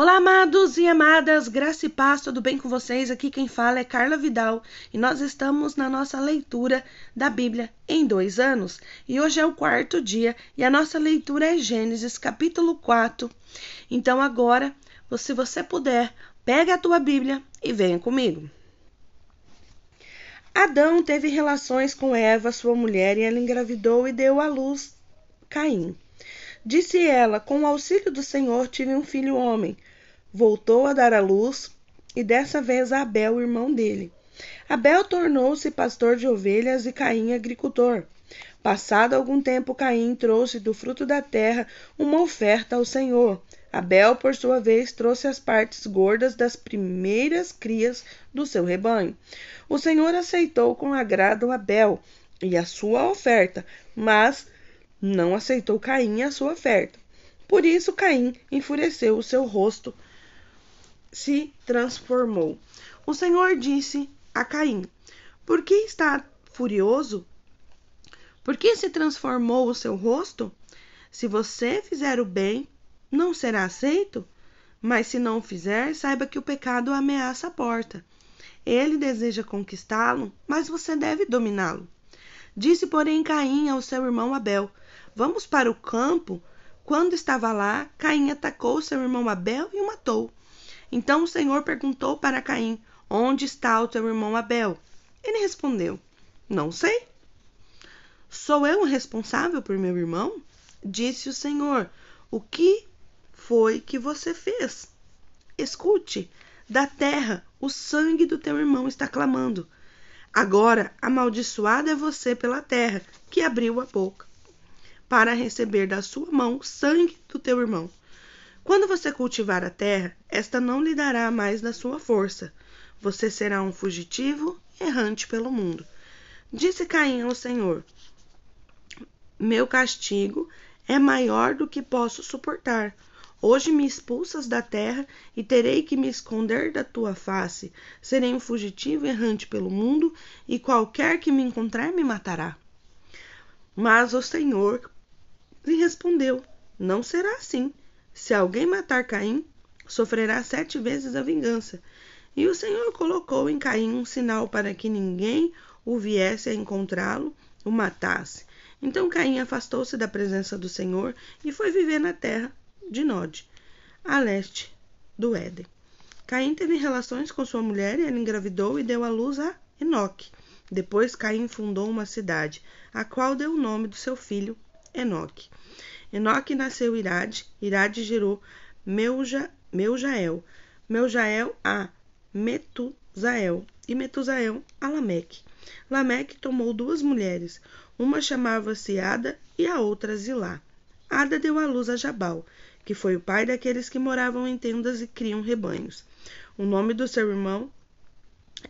Olá, amados e amadas, graça e paz, tudo bem com vocês? Aqui quem fala é Carla Vidal e nós estamos na nossa leitura da Bíblia em dois anos. E hoje é o quarto dia e a nossa leitura é Gênesis capítulo 4. Então agora, se você puder, pega a tua Bíblia e venha comigo. Adão teve relações com Eva, sua mulher, e ela engravidou e deu à luz Caim. Disse ela: Com o auxílio do Senhor tive um filho homem. Voltou a dar à luz, e dessa vez a Abel, irmão dele. Abel tornou-se pastor de ovelhas e Caim agricultor. Passado algum tempo, Caim trouxe do fruto da terra uma oferta ao Senhor. Abel, por sua vez, trouxe as partes gordas das primeiras crias do seu rebanho. O Senhor aceitou com agrado Abel e a sua oferta, mas não aceitou Caim a sua oferta. Por isso Caim enfureceu, o seu rosto se transformou. O Senhor disse a Caim: Por que está furioso? Por que se transformou o seu rosto? Se você fizer o bem, não será aceito? Mas se não fizer, saiba que o pecado ameaça a porta. Ele deseja conquistá-lo, mas você deve dominá-lo. Disse, porém, Caim ao seu irmão Abel: Vamos para o campo. Quando estava lá, Caim atacou seu irmão Abel e o matou. Então o Senhor perguntou para Caim: Onde está o teu irmão Abel? Ele respondeu: Não sei. Sou eu o responsável por meu irmão? Disse o Senhor: O que foi que você fez? Escute, da terra o sangue do teu irmão está clamando. Agora amaldiçoado é você pela terra, que abriu a boca para receber da sua mão sangue do teu irmão. Quando você cultivar a terra, esta não lhe dará mais da sua força. Você será um fugitivo errante pelo mundo. Disse Caim ao Senhor: Meu castigo é maior do que posso suportar. Hoje me expulsas da terra e terei que me esconder da tua face. Serei um fugitivo errante pelo mundo e qualquer que me encontrar me matará. Mas o Senhor lhe respondeu: Não será assim. Se alguém matar Caim, sofrerá sete vezes a vingança. E o Senhor colocou em Caim um sinal para que ninguém o viesse a encontrá-lo, o matasse. Então Caim afastou-se da presença do Senhor e foi viver na terra de Nod, a leste do Éden. Caim teve relações com sua mulher e ela engravidou e deu à luz a Enoque. Depois Caim fundou uma cidade, a qual deu o nome do seu filho Enoque. Enoque nasceu Irade, Irade gerou Meuja, Meujael, Meujael a Metuzael e Metuzael a Lameque. Lameque tomou duas mulheres, uma chamava-se Ada e a outra Zilá. Ada deu à luz a Jabal, que foi o pai daqueles que moravam em tendas e criam rebanhos. O nome do seu irmão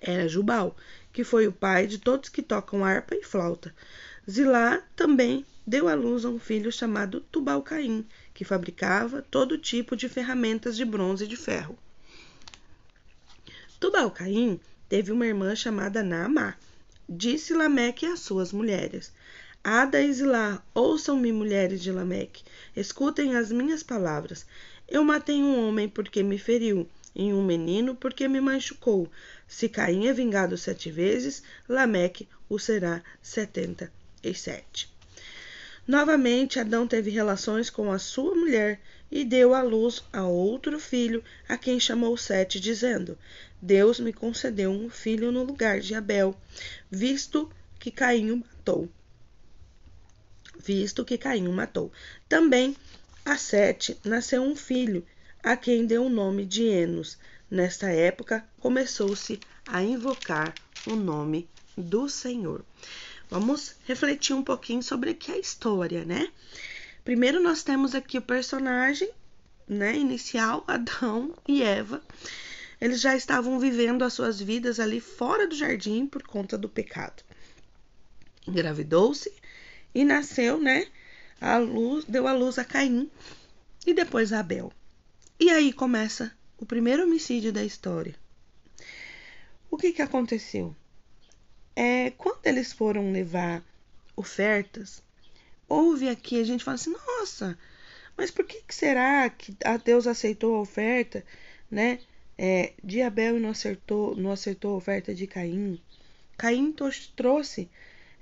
era Jubal, que foi o pai de todos que tocam harpa e flauta. Zilá também deu à luz a um filho chamado Tubal-Caim, que fabricava todo tipo de ferramentas de bronze e de ferro. Tubal-Caim teve uma irmã chamada Naamá. Disse Lameque às suas mulheres: Ada e Zilá, ouçam-me, mulheres de Lameque, escutem as minhas palavras. Eu matei um homem porque me feriu, e um menino porque me machucou. Se Caim é vingado sete vezes, Lameque o será setenta e sete. Novamente, Adão teve relações com a sua mulher e deu à luz a outro filho, a quem chamou Sete, dizendo: Deus me concedeu um filho no lugar de Abel, visto que Caim matou. Visto que Caim matou. Também a Sete nasceu um filho, a quem deu o nome de Enos. Nesta época, começou-se a invocar o nome do Senhor. Vamos refletir um pouquinho sobre que é a história, né? Primeiro nós temos aqui o personagem, né, inicial, Adão e Eva. Eles já estavam vivendo as suas vidas ali fora do jardim por conta do pecado. Engravidou-se e nasceu, né? A luz, deu a luz a Caim e depois a Abel. E aí começa o primeiro homicídio da história. O que que aconteceu? É, quando eles foram levar ofertas, houve aqui, a gente fala assim, nossa, Mas por que, que será que Deus aceitou a oferta, né? É, de Abel não acertou, não acertou a oferta de Caim? Caim trouxe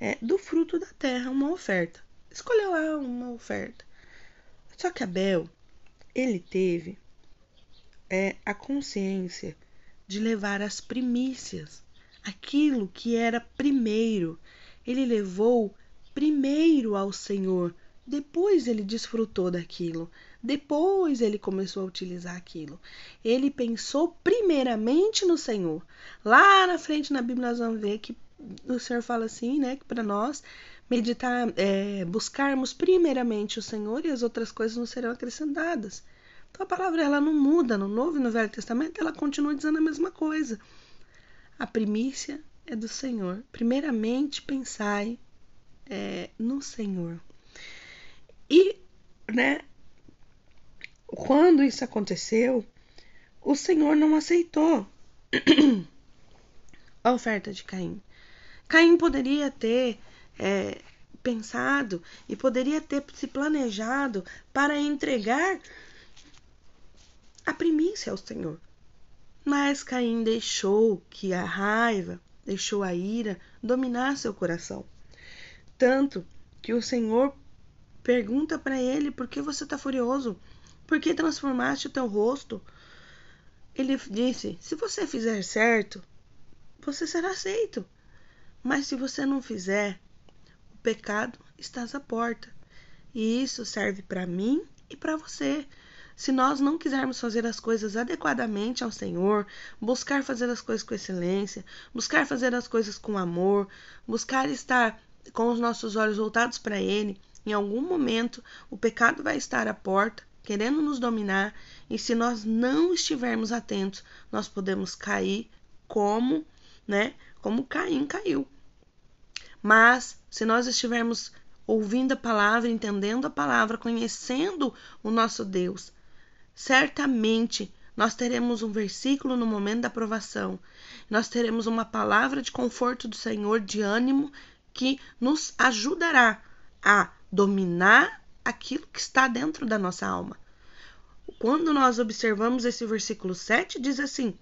é, do fruto da terra uma oferta. Escolheu lá uma oferta. Só que Abel, ele teve é, a consciência de levar as primícias, aquilo que era primeiro. Ele levou primeiro ao Senhor, depois ele desfrutou daquilo, depois ele começou a utilizar aquilo. Ele pensou primeiramente no Senhor. Lá na frente na Bíblia nós vamos ver que o Senhor fala assim, né, que para nós meditar, é, buscarmos primeiramente o Senhor e as outras coisas nos serão acrescentadas. Então a palavra ela não muda no Novo e no Velho Testamento, ela continua dizendo a mesma coisa. A primícia é do Senhor. Primeiramente pensai é, no Senhor. E, né, quando isso aconteceu, o Senhor não aceitou a oferta de Caim. Caim poderia ter é, pensado e poderia ter se planejado para entregar a primícia ao Senhor. Mas Caim deixou que a raiva, deixou a ira dominar seu coração. Tanto que o Senhor pergunta para ele: por que você está furioso? Por que transformaste o teu rosto? Ele disse: se você fizer certo, você será aceito. Mas se você não fizer, o pecado está à porta. E isso serve para mim e para você. Se nós não quisermos fazer as coisas adequadamente ao Senhor, buscar fazer as coisas com excelência, buscar fazer as coisas com amor, buscar estar com os nossos olhos voltados para Ele, em algum momento o pecado vai estar à porta, querendo nos dominar, e se nós não estivermos atentos, nós podemos cair como, né, como Caim caiu. Mas se nós estivermos ouvindo a palavra, entendendo a palavra, conhecendo o nosso Deus, certamente nós teremos um versículo no momento da aprovação. Nós teremos uma palavra de conforto do Senhor, de ânimo que nos ajudará a dominar aquilo que está dentro da nossa alma. Quando nós observamos esse versículo 7, diz assim: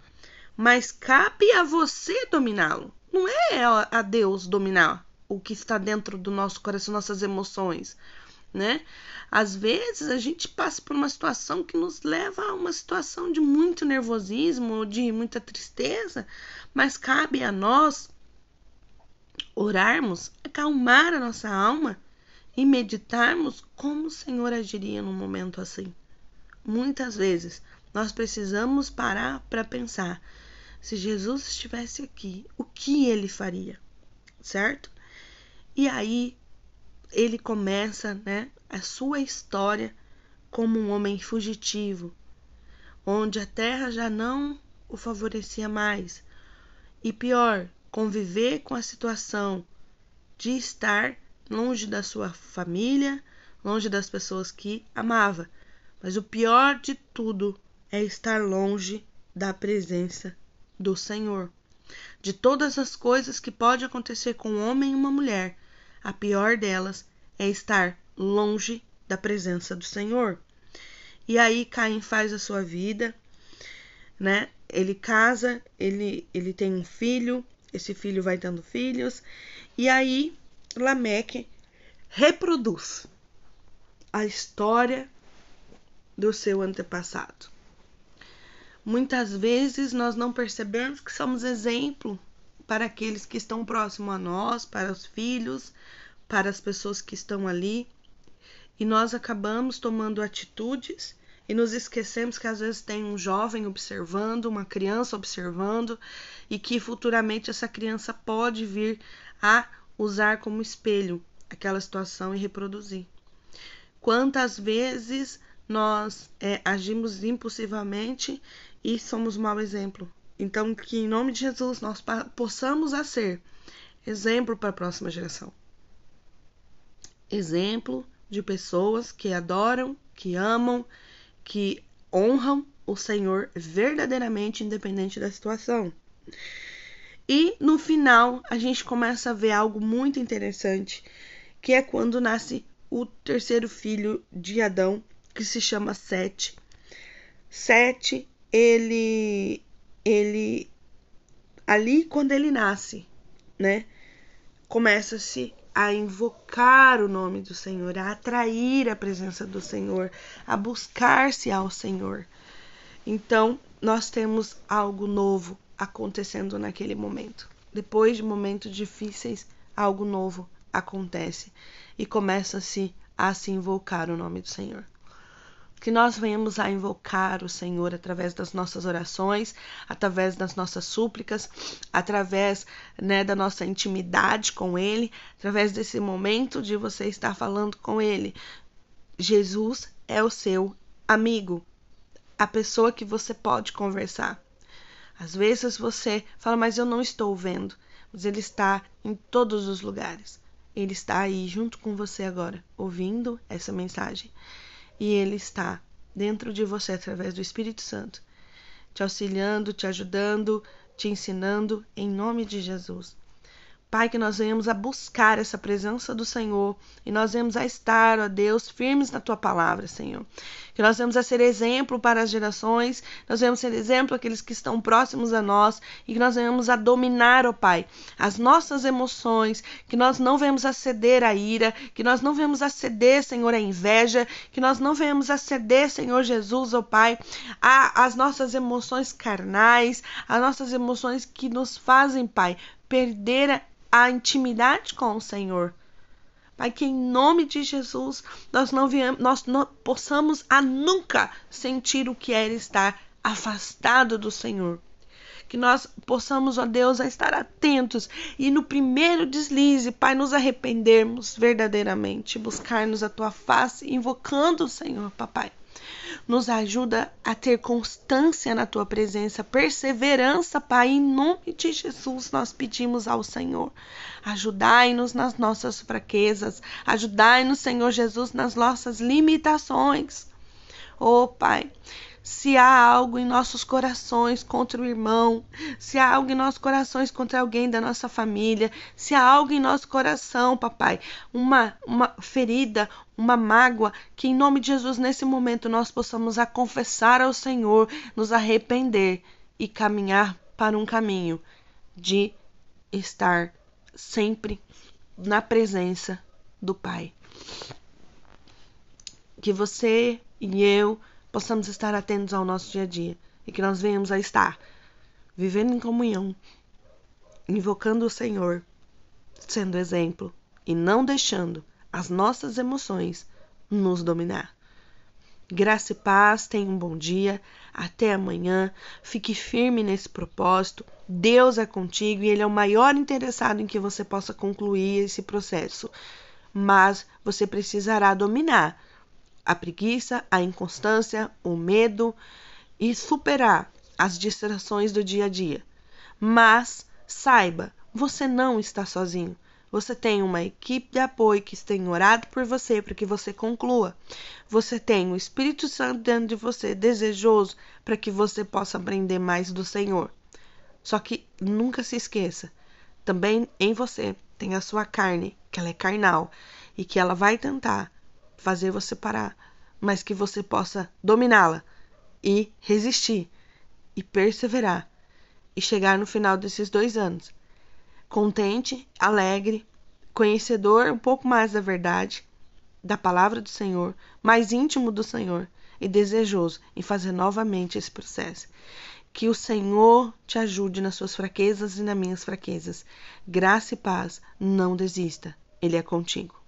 Mas cabe a você dominá-lo. Não é a Deus dominar o que está dentro do nosso coração, nossas emoções, né? Às vezes a gente passa por uma situação que nos leva a uma situação de muito nervosismo, de muita tristeza, mas cabe a nós orarmos, acalmar a nossa alma e meditarmos como o Senhor agiria num momento assim. Muitas vezes nós precisamos parar para pensar: se Jesus estivesse aqui, o que ele faria? Certo? E aí ele começa, né, a sua história como um homem fugitivo, onde a terra já não o favorecia mais. E pior, conviver com a situação de estar longe da sua família, longe das pessoas que amava. Mas o pior de tudo é estar longe da presença do Senhor. De todas as coisas que pode acontecer com um homem e uma mulher, a pior delas é estar longe da presença do Senhor. E aí Caim faz a sua vida, né? Ele casa, ele, ele tem um filho, esse filho vai dando filhos, e aí Lameque reproduz a história do seu antepassado. Muitas vezes nós não percebemos que somos exemplo para aqueles que estão próximos a nós, para os filhos, para as pessoas que estão ali, e nós acabamos tomando atitudes e nos esquecemos que às vezes tem um jovem observando, uma criança observando e que futuramente essa criança pode vir a usar como espelho aquela situação e reproduzir. Quantas vezes nós é, agimos impulsivamente e somos mau exemplo? Então, que em nome de Jesus nós possamos a ser exemplo para a próxima geração. Exemplo de pessoas que adoram, que amam, que honram o Senhor verdadeiramente, independente da situação. E no final, a gente começa a ver algo muito interessante, que é quando nasce o terceiro filho de Adão, que se chama Sete. Sete, ele ele ali quando ele nasce, né? Começa-se a invocar o nome do Senhor, a atrair a presença do Senhor, a buscar-se ao Senhor. Então, nós temos algo novo acontecendo naquele momento. Depois de momentos difíceis, algo novo acontece e começa-se a se invocar o nome do Senhor. Que nós venhamos a invocar o Senhor através das nossas orações, através das nossas súplicas, através né, da nossa intimidade com Ele, através desse momento de você estar falando com Ele. Jesus é o seu amigo, a pessoa que você pode conversar. Às vezes você fala, mas eu não estou vendo, mas Ele está em todos os lugares. Ele está aí junto com você agora, ouvindo essa mensagem e Ele está dentro de você através do Espírito Santo, te auxiliando, te ajudando, te ensinando, em nome de Jesus. Pai, que nós venhamos a buscar essa presença do Senhor e nós venhamos a estar, ó Deus, firmes na tua palavra, Senhor. Que nós venhamos a ser exemplo para as gerações, nós venhamos ser exemplo aqueles que estão próximos a nós e que nós venhamos a dominar, ó Pai, as nossas emoções, que nós não venhamos a ceder à ira, que nós não venhamos a ceder, Senhor, à inveja, que nós não venhamos a ceder, Senhor Jesus, ó Pai, às nossas emoções carnais, as nossas emoções que nos fazem, Pai, perder a intimidade com o Senhor. Pai, que em nome de Jesus nós não, viemos, nós não possamos a nunca sentir o que é estar afastado do Senhor. Que nós possamos, ó Deus, a estar atentos e no primeiro deslize, Pai, nos arrependermos verdadeiramente, buscar-nos a tua face, invocando o Senhor, papai nos ajuda a ter constância na tua presença, perseverança, Pai. Em nome de Jesus, nós pedimos ao Senhor. Ajudai-nos nas nossas fraquezas, ajudai-nos, Senhor Jesus, nas nossas limitações. Oh, Pai, se há algo em nossos corações contra o irmão, se há algo em nossos corações contra alguém da nossa família, se há algo em nosso coração, papai, uma, uma ferida, uma mágoa, que em nome de Jesus, nesse momento, nós possamos a confessar ao Senhor, nos arrepender e caminhar para um caminho de estar sempre na presença do Pai. Que você e eu possamos estar atentos ao nosso dia a dia e que nós venhamos a estar vivendo em comunhão, invocando o Senhor, sendo exemplo e não deixando as nossas emoções nos dominar. Graça e paz, tenha um bom dia, até amanhã, fique firme nesse propósito. Deus é contigo e Ele é o maior interessado em que você possa concluir esse processo. Mas você precisará dominar a preguiça, a inconstância, o medo e superar as distrações do dia a dia. Mas saiba, você não está sozinho. Você tem uma equipe de apoio que tem orado por você para que você conclua. Você tem o Espírito Santo dentro de você, desejoso para que você possa aprender mais do Senhor. Só que nunca se esqueça, também em você tem a sua carne, que ela é carnal e que ela vai tentar fazer você parar, mas que você possa dominá-la e resistir e perseverar e chegar no final desses dois anos contente, alegre, conhecedor um pouco mais da verdade, da palavra do Senhor, mais íntimo do Senhor e desejoso em fazer novamente esse processo. Que o Senhor te ajude nas suas fraquezas e nas minhas fraquezas. Graça e paz, não desista. Ele é contigo.